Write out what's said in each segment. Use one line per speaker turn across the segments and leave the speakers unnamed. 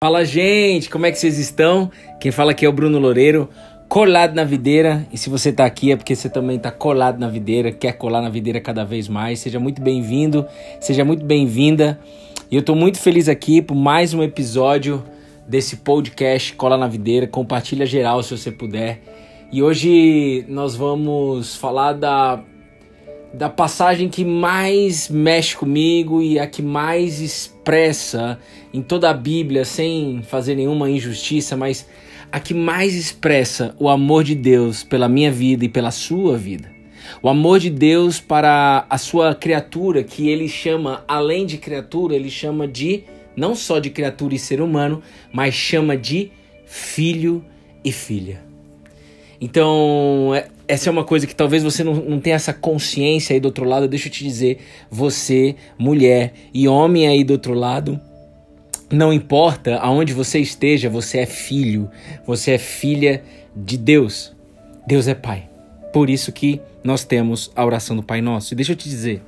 Fala, gente, como é que vocês estão? Quem fala aqui é o Bruno Loureiro, colado na videira. E se você tá aqui é porque você também tá colado na videira, quer colar na videira cada vez mais. Seja muito bem-vindo, seja muito bem-vinda. E eu tô muito feliz aqui por mais um episódio desse podcast Cola na Videira. Compartilha geral se você puder. E hoje nós vamos falar da da passagem que mais mexe comigo e a que mais expressa em toda a Bíblia, sem fazer nenhuma injustiça, mas a que mais expressa o amor de Deus pela minha vida e pela sua vida. O amor de Deus para a sua criatura, que ele chama, além de criatura, ele chama de, não só de criatura e ser humano, mas chama de filho e filha. Então, é, essa é uma coisa que talvez você não, não tenha essa consciência aí do outro lado. Deixa eu te dizer, você, mulher e homem aí do outro lado, não importa aonde você esteja, você é filho, você é filha de Deus. Deus é Pai. Por isso que nós temos a oração do Pai Nosso. E deixa eu te dizer,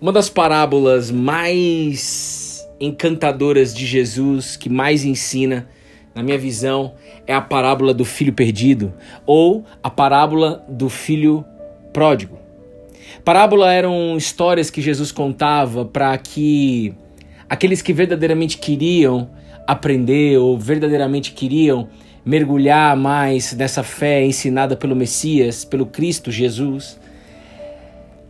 uma das parábolas mais encantadoras de Jesus, que mais ensina, na minha visão, é a parábola do filho perdido ou a parábola do filho pródigo. Parábola eram histórias que Jesus contava para que aqueles que verdadeiramente queriam aprender ou verdadeiramente queriam mergulhar mais nessa fé ensinada pelo Messias, pelo Cristo Jesus,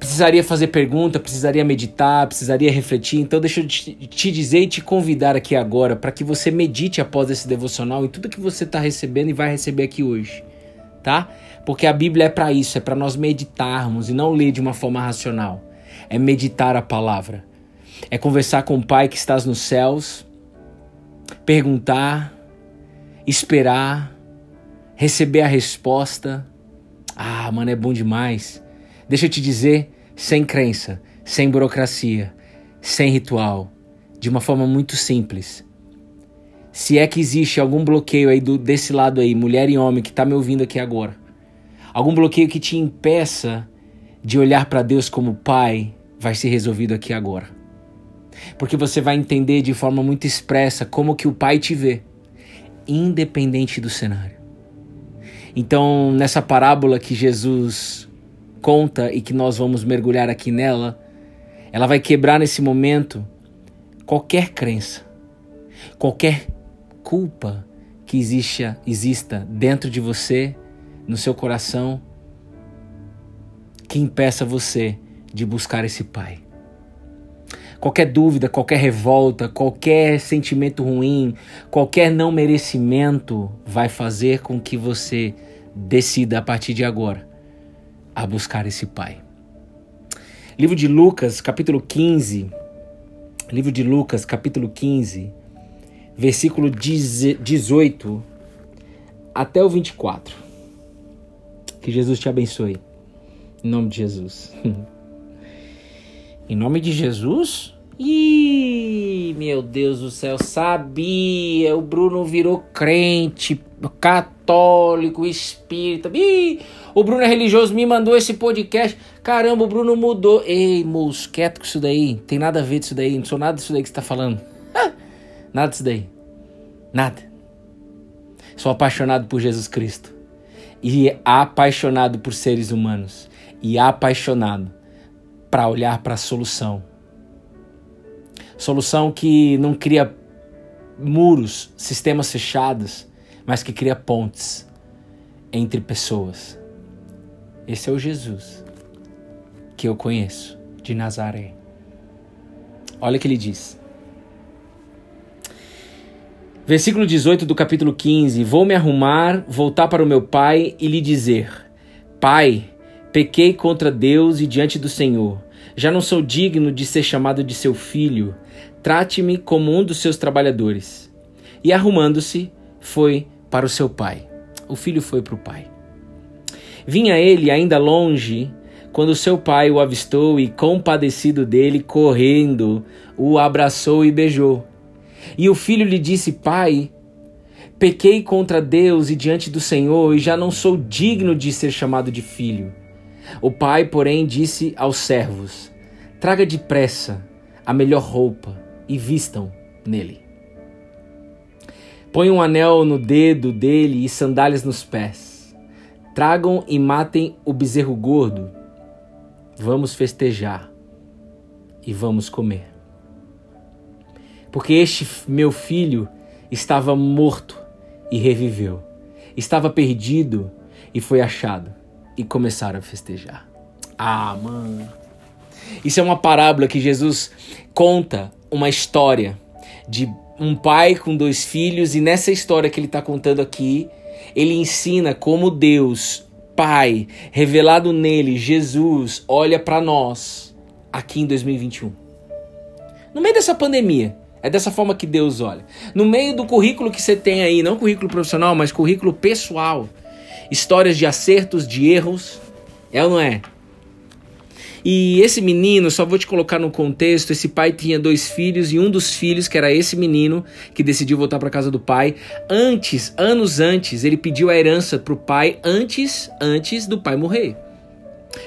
precisaria fazer pergunta, precisaria meditar, precisaria refletir. Então, deixa eu te dizer e te convidar aqui agora para que você medite após esse devocional em tudo que você está recebendo e vai receber aqui hoje, tá? Porque a Bíblia é para isso, é para nós meditarmos e não ler de uma forma racional. É meditar a palavra. É conversar com o Pai que estás nos céus, perguntar, esperar, receber a resposta. Ah, mano, é bom demais. Deixa eu te dizer, sem crença, sem burocracia, sem ritual, de uma forma muito simples. Se é que existe algum bloqueio aí do, desse lado aí, mulher e homem que está me ouvindo aqui agora, algum bloqueio que te impeça de olhar para Deus como Pai, vai ser resolvido aqui agora. Porque você vai entender de forma muito expressa como que o Pai te vê, independente do cenário. Então, nessa parábola que Jesus conta e que nós vamos mergulhar aqui nela, ela vai quebrar nesse momento qualquer crença, qualquer culpa que exista, exista dentro de você, no seu coração, que impeça você de buscar esse Pai. Qualquer dúvida, qualquer revolta, qualquer sentimento ruim, qualquer não merecimento vai fazer com que você decida a partir de agora a buscar esse Pai. Livro de Lucas, capítulo 15. Livro de Lucas, capítulo 15, versículo 18 até o 24. Que Jesus te abençoe. Em nome de Jesus. em nome de Jesus? Ih, meu Deus do céu, sabia. O Bruno virou crente, católico, espírita. Ih, o Bruno é religioso, me mandou esse podcast. Caramba, o Bruno mudou. Ei, moço, quieto com isso daí. Tem nada a ver disso daí. Não sou nada disso daí que você tá falando. nada disso daí. Nada. Sou apaixonado por Jesus Cristo. E apaixonado por seres humanos. E apaixonado para olhar para a solução. Solução que não cria muros, sistemas fechados, mas que cria pontes entre pessoas. Esse é o Jesus que eu conheço de Nazaré. Olha o que ele diz. Versículo 18 do capítulo 15: Vou me arrumar, voltar para o meu pai e lhe dizer: Pai, pequei contra Deus e diante do Senhor. Já não sou digno de ser chamado de seu filho. Trate-me como um dos seus trabalhadores. E arrumando-se, foi para o seu pai. O filho foi para o pai. Vinha ele ainda longe quando seu pai o avistou e, compadecido dele, correndo, o abraçou e beijou. E o filho lhe disse: Pai, pequei contra Deus e diante do Senhor, e já não sou digno de ser chamado de filho. O pai, porém, disse aos servos: Traga depressa a melhor roupa e vistam nele. Põe um anel no dedo dele e sandálias nos pés. Tragam e matem o bezerro gordo. Vamos festejar e vamos comer. Porque este meu filho estava morto e reviveu. Estava perdido e foi achado. E começaram a festejar. Ah, mano. Isso é uma parábola que Jesus conta uma história de um pai com dois filhos, e nessa história que ele está contando aqui, ele ensina como Deus, Pai, revelado nele, Jesus, olha para nós aqui em 2021. No meio dessa pandemia, é dessa forma que Deus olha. No meio do currículo que você tem aí, não currículo profissional, mas currículo pessoal, histórias de acertos, de erros, é ou não é? E esse menino, só vou te colocar no contexto, esse pai tinha dois filhos e um dos filhos, que era esse menino, que decidiu voltar para casa do pai, antes, anos antes, ele pediu a herança pro pai antes, antes do pai morrer.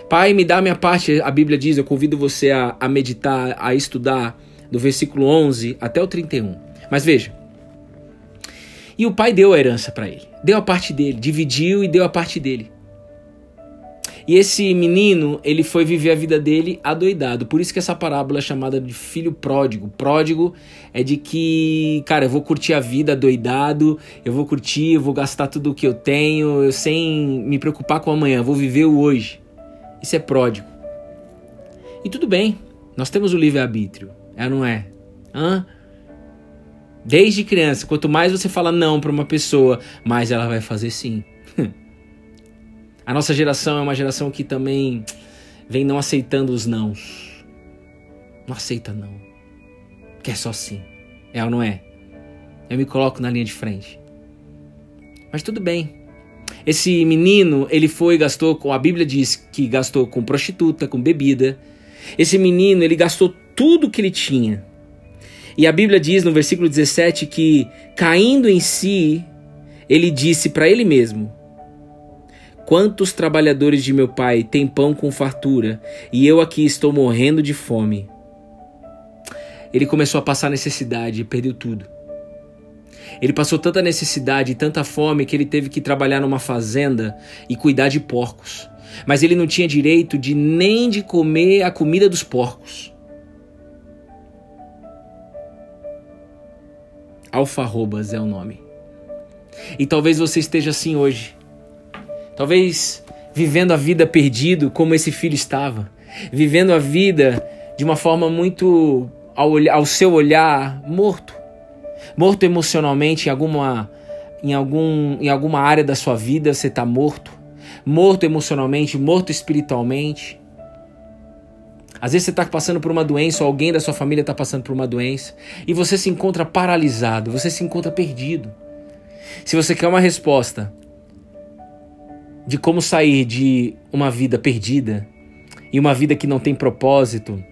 Pai, me dá minha parte, a Bíblia diz, eu convido você a, a meditar, a estudar, do versículo 11 até o 31. Mas veja, e o pai deu a herança para ele, deu a parte dele, dividiu e deu a parte dele. E esse menino, ele foi viver a vida dele adoidado. Por isso que essa parábola é chamada de filho pródigo. Pródigo é de que, cara, eu vou curtir a vida adoidado, eu vou curtir, eu vou gastar tudo o que eu tenho, eu sem me preocupar com amanhã, vou viver o hoje. Isso é pródigo. E tudo bem, nós temos o livre-arbítrio, é não é? Hã? Desde criança, quanto mais você fala não para uma pessoa, mais ela vai fazer sim. A nossa geração é uma geração que também vem não aceitando os nãos. Não aceita não. Quer só sim. É ou não é? Eu me coloco na linha de frente. Mas tudo bem. Esse menino, ele foi e gastou com. A Bíblia diz que gastou com prostituta, com bebida. Esse menino, ele gastou tudo que ele tinha. E a Bíblia diz no versículo 17 que, caindo em si, ele disse para ele mesmo: Quantos trabalhadores de meu pai têm pão com fartura e eu aqui estou morrendo de fome? Ele começou a passar necessidade e perdeu tudo. Ele passou tanta necessidade e tanta fome que ele teve que trabalhar numa fazenda e cuidar de porcos. Mas ele não tinha direito de nem de comer a comida dos porcos. Alfarrobas é o nome. E talvez você esteja assim hoje Talvez vivendo a vida perdido como esse filho estava, vivendo a vida de uma forma muito ao, ao seu olhar morto, morto emocionalmente em alguma em algum em alguma área da sua vida você está morto, morto emocionalmente, morto espiritualmente. Às vezes você está passando por uma doença, ou alguém da sua família está passando por uma doença, e você se encontra paralisado, você se encontra perdido. Se você quer uma resposta, de como sair de uma vida perdida e uma vida que não tem propósito,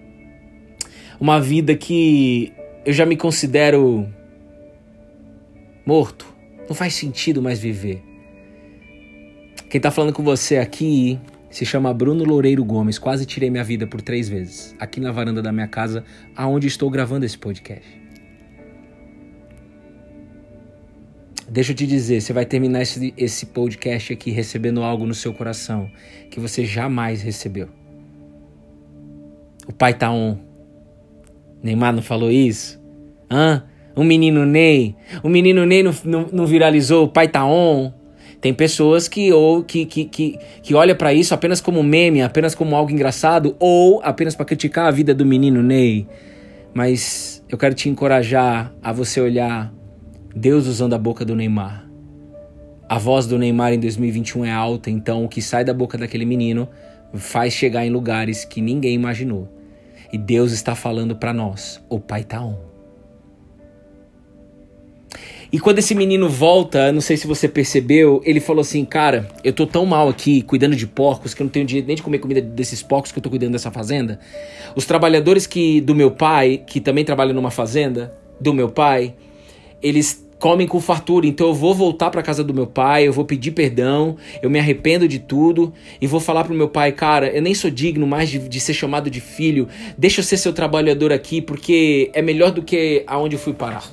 uma vida que eu já me considero morto, não faz sentido mais viver. Quem tá falando com você aqui se chama Bruno Loureiro Gomes. Quase tirei minha vida por três vezes aqui na varanda da minha casa, aonde estou gravando esse podcast. Deixa eu te dizer, você vai terminar esse, esse podcast aqui recebendo algo no seu coração que você jamais recebeu. O pai tá on. Neymar não falou isso? Hã? O menino Ney. O menino Ney não, não, não viralizou, o pai tá on. Tem pessoas que ou que, que, que, que olha para isso apenas como meme, apenas como algo engraçado, ou apenas para criticar a vida do menino Ney. Mas eu quero te encorajar a você olhar Deus usando a boca do Neymar. A voz do Neymar em 2021 é alta, então o que sai da boca daquele menino faz chegar em lugares que ninguém imaginou. E Deus está falando para nós: o Pai tá on. E quando esse menino volta, não sei se você percebeu, ele falou assim: Cara, eu tô tão mal aqui cuidando de porcos que eu não tenho direito nem de comer comida desses porcos que eu tô cuidando dessa fazenda. Os trabalhadores que do meu pai, que também trabalham numa fazenda, do meu pai, eles comem com fartura. Então eu vou voltar para casa do meu pai, eu vou pedir perdão, eu me arrependo de tudo e vou falar pro meu pai, cara, eu nem sou digno mais de, de ser chamado de filho. Deixa eu ser seu trabalhador aqui porque é melhor do que aonde eu fui parar.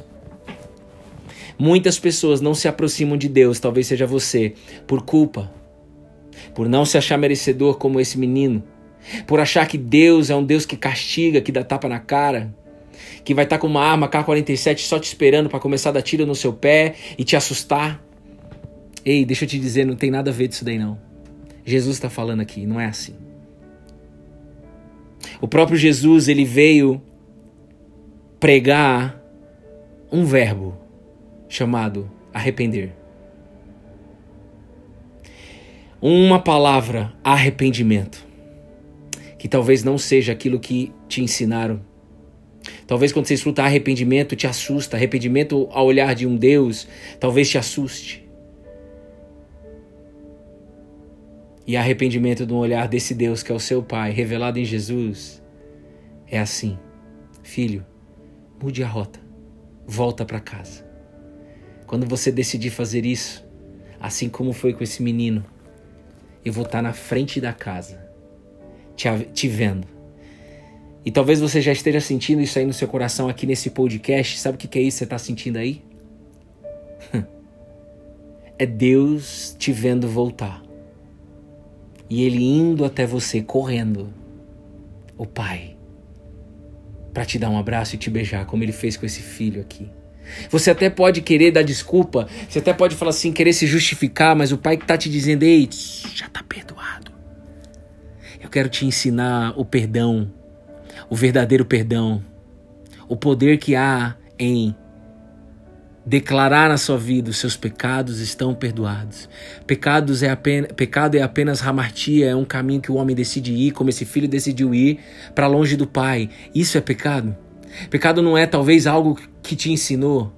Muitas pessoas não se aproximam de Deus, talvez seja você, por culpa, por não se achar merecedor como esse menino, por achar que Deus é um Deus que castiga, que dá tapa na cara, que vai estar com uma arma K-47 só te esperando para começar a dar tiro no seu pé e te assustar. Ei, deixa eu te dizer, não tem nada a ver disso daí não. Jesus está falando aqui, não é assim. O próprio Jesus, ele veio pregar um verbo chamado arrepender. Uma palavra, arrependimento, que talvez não seja aquilo que te ensinaram. Talvez quando você escuta arrependimento te assusta, arrependimento ao olhar de um Deus, talvez te assuste. E arrependimento um olhar desse Deus que é o seu Pai, revelado em Jesus, é assim: Filho, mude a rota, volta para casa. Quando você decidir fazer isso, assim como foi com esse menino, eu vou estar na frente da casa, te, te vendo. E talvez você já esteja sentindo isso aí no seu coração aqui nesse podcast. Sabe o que é isso que você está sentindo aí? é Deus te vendo voltar e ele indo até você correndo, o pai, para te dar um abraço e te beijar, como ele fez com esse filho aqui. Você até pode querer dar desculpa, você até pode falar assim, querer se justificar, mas o pai que tá te dizendo, ei, já tá perdoado. Eu quero te ensinar o perdão, o verdadeiro perdão, o poder que há em declarar na sua vida os seus pecados estão perdoados. Pecados é apenas, pecado é apenas ramartia, é um caminho que o homem decide ir, como esse filho decidiu ir para longe do pai. Isso é pecado? Pecado não é talvez algo que te ensinou.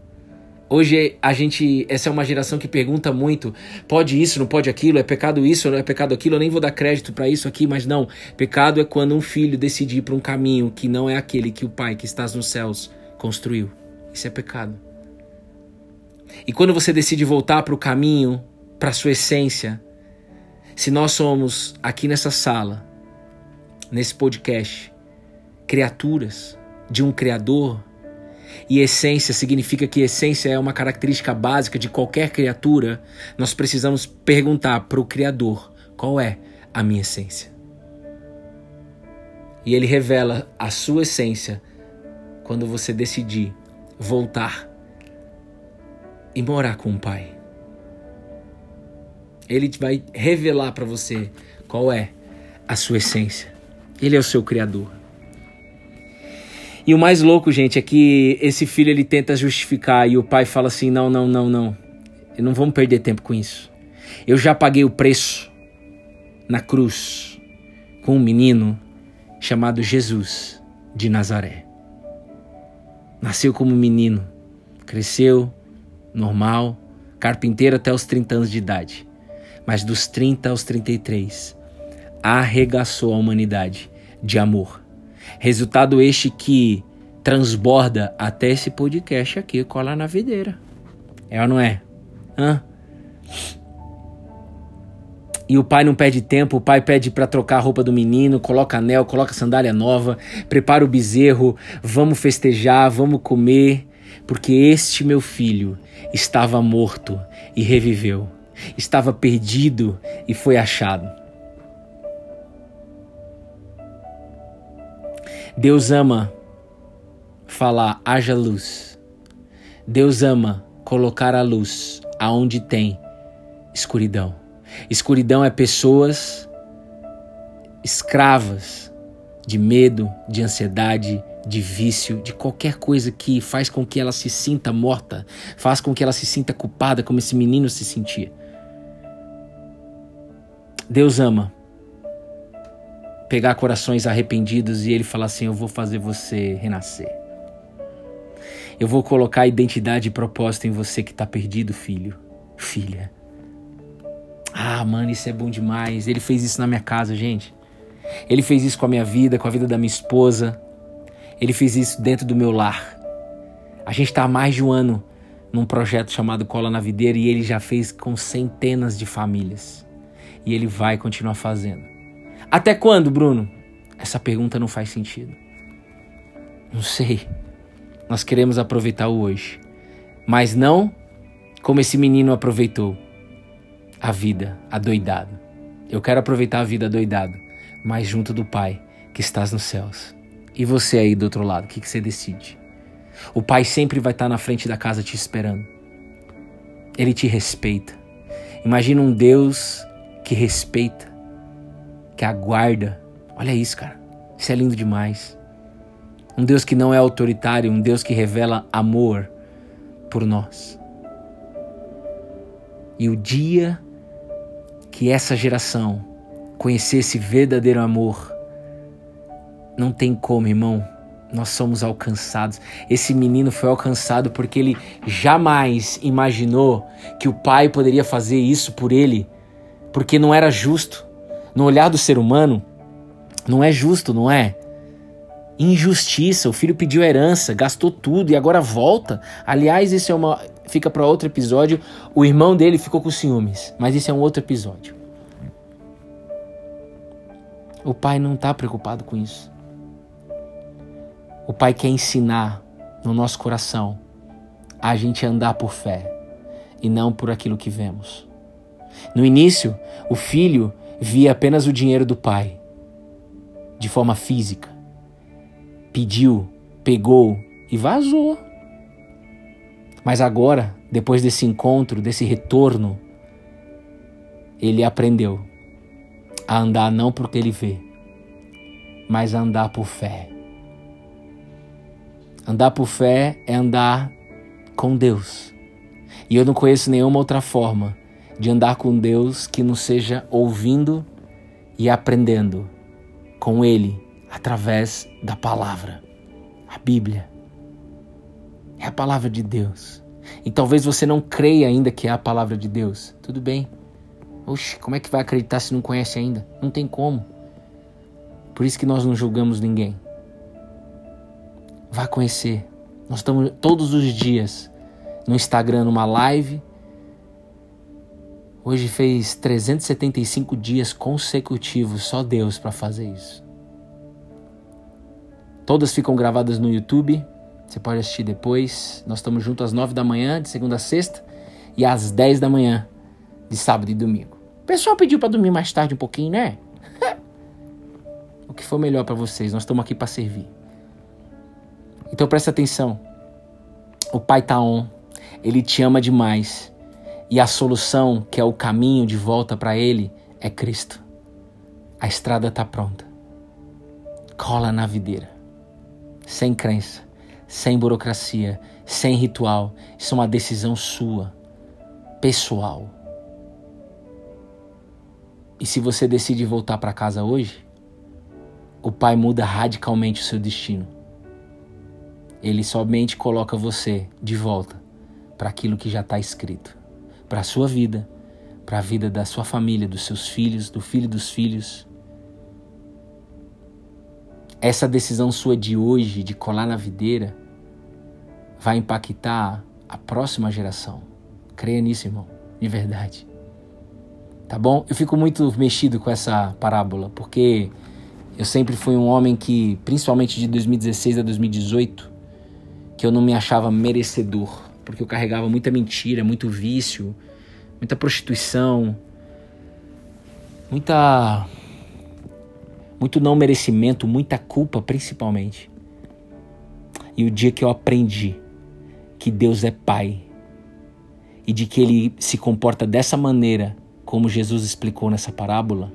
Hoje a gente, essa é uma geração que pergunta muito, pode isso, não pode aquilo, é pecado isso, não é pecado aquilo, eu nem vou dar crédito para isso aqui, mas não. Pecado é quando um filho decide ir para um caminho que não é aquele que o pai que estás nos céus construiu. Isso é pecado. E quando você decide voltar para o caminho, para sua essência, se nós somos aqui nessa sala, nesse podcast, criaturas de um Criador, e essência significa que essência é uma característica básica de qualquer criatura, nós precisamos perguntar para o Criador qual é a minha essência. E ele revela a sua essência quando você decidir voltar e morar com o Pai. Ele vai revelar para você qual é a sua essência. Ele é o seu criador. E o mais louco, gente, é que esse filho ele tenta justificar e o pai fala assim: "Não, não, não, não. Não vamos perder tempo com isso. Eu já paguei o preço na cruz com um menino chamado Jesus de Nazaré. Nasceu como menino, cresceu, normal, carpinteiro até os 30 anos de idade. Mas dos 30 aos 33, arregaçou a humanidade de amor. Resultado este que transborda até esse podcast aqui, cola na videira. É ou não é? Hã? E o pai não pede tempo, o pai pede para trocar a roupa do menino, coloca anel, coloca sandália nova, prepara o bezerro, vamos festejar, vamos comer, porque este meu filho estava morto e reviveu, estava perdido e foi achado. Deus ama falar haja luz. Deus ama colocar a luz aonde tem escuridão. Escuridão é pessoas escravas de medo, de ansiedade, de vício, de qualquer coisa que faz com que ela se sinta morta, faz com que ela se sinta culpada, como esse menino se sentia. Deus ama pegar corações arrependidos e ele falar assim: Eu vou fazer você renascer. Eu vou colocar identidade e propósito em você que está perdido, filho, filha. Ah, mano, isso é bom demais. Ele fez isso na minha casa, gente. Ele fez isso com a minha vida, com a vida da minha esposa. Ele fez isso dentro do meu lar. A gente está há mais de um ano num projeto chamado Cola na Videira e ele já fez com centenas de famílias. E ele vai continuar fazendo. Até quando, Bruno? Essa pergunta não faz sentido. Não sei. Nós queremos aproveitar o hoje. Mas não como esse menino aproveitou a vida adoidado. Eu quero aproveitar a vida adoidado, mas junto do Pai que estás nos céus. E você aí do outro lado, o que, que você decide? O Pai sempre vai estar na frente da casa te esperando. Ele te respeita. Imagina um Deus que respeita, que aguarda. Olha isso, cara. Isso é lindo demais. Um Deus que não é autoritário, um Deus que revela amor por nós. E o dia que essa geração conhecer esse verdadeiro amor, não tem como, irmão. Nós somos alcançados. Esse menino foi alcançado porque ele jamais imaginou que o pai poderia fazer isso por ele, porque não era justo. No olhar do ser humano, não é justo, não é? Injustiça. O filho pediu herança, gastou tudo e agora volta. Aliás, isso é uma fica para outro episódio. O irmão dele ficou com ciúmes, mas isso é um outro episódio. O pai não está preocupado com isso. O Pai quer ensinar no nosso coração a gente andar por fé e não por aquilo que vemos. No início, o filho via apenas o dinheiro do pai, de forma física. Pediu, pegou e vazou. Mas agora, depois desse encontro, desse retorno, ele aprendeu a andar não porque ele vê, mas a andar por fé. Andar por fé é andar com Deus. E eu não conheço nenhuma outra forma de andar com Deus que não seja ouvindo e aprendendo com Ele através da palavra, a Bíblia. É a palavra de Deus. E talvez você não creia ainda que é a palavra de Deus. Tudo bem. Oxe, como é que vai acreditar se não conhece ainda? Não tem como. Por isso que nós não julgamos ninguém. Vá conhecer. Nós estamos todos os dias no Instagram numa live. Hoje fez 375 dias consecutivos, só Deus para fazer isso. Todas ficam gravadas no YouTube. Você pode assistir depois. Nós estamos juntos às 9 da manhã, de segunda a sexta, e às 10 da manhã, de sábado e domingo. O pessoal pediu para dormir mais tarde um pouquinho, né? o que for melhor para vocês, nós estamos aqui para servir. Então presta atenção. O Pai tá on. Ele te ama demais. E a solução, que é o caminho de volta para ele, é Cristo. A estrada tá pronta. Cola na videira. Sem crença, sem burocracia, sem ritual. Isso é uma decisão sua, pessoal. E se você decide voltar para casa hoje, o Pai muda radicalmente o seu destino. Ele somente coloca você de volta para aquilo que já está escrito, para a sua vida, para a vida da sua família, dos seus filhos, do filho dos filhos. Essa decisão sua de hoje, de colar na videira, vai impactar a próxima geração. Creia nisso, irmão, de verdade. Tá bom? Eu fico muito mexido com essa parábola, porque eu sempre fui um homem que, principalmente de 2016 a 2018, que eu não me achava merecedor, porque eu carregava muita mentira, muito vício, muita prostituição, muita muito não merecimento, muita culpa principalmente. E o dia que eu aprendi que Deus é Pai e de que ele se comporta dessa maneira, como Jesus explicou nessa parábola,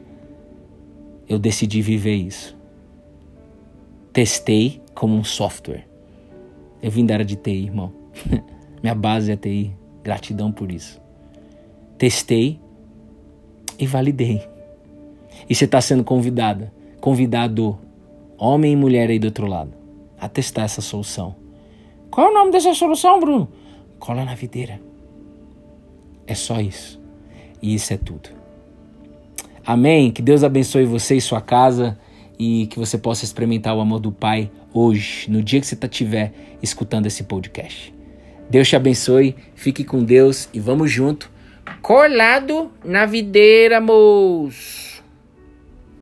eu decidi viver isso. Testei como um software. Eu vim da área de TI, irmão. Minha base é TI. Gratidão por isso. Testei e validei. E você está sendo convidada, convidado, homem e mulher aí do outro lado, a testar essa solução. Qual é o nome dessa solução, Bruno? Cola na videira. É só isso. E isso é tudo. Amém. Que Deus abençoe você e sua casa e que você possa experimentar o amor do Pai hoje, no dia que você tá, escutando esse podcast. Deus te abençoe, fique com Deus e vamos junto, colado na videira, moço.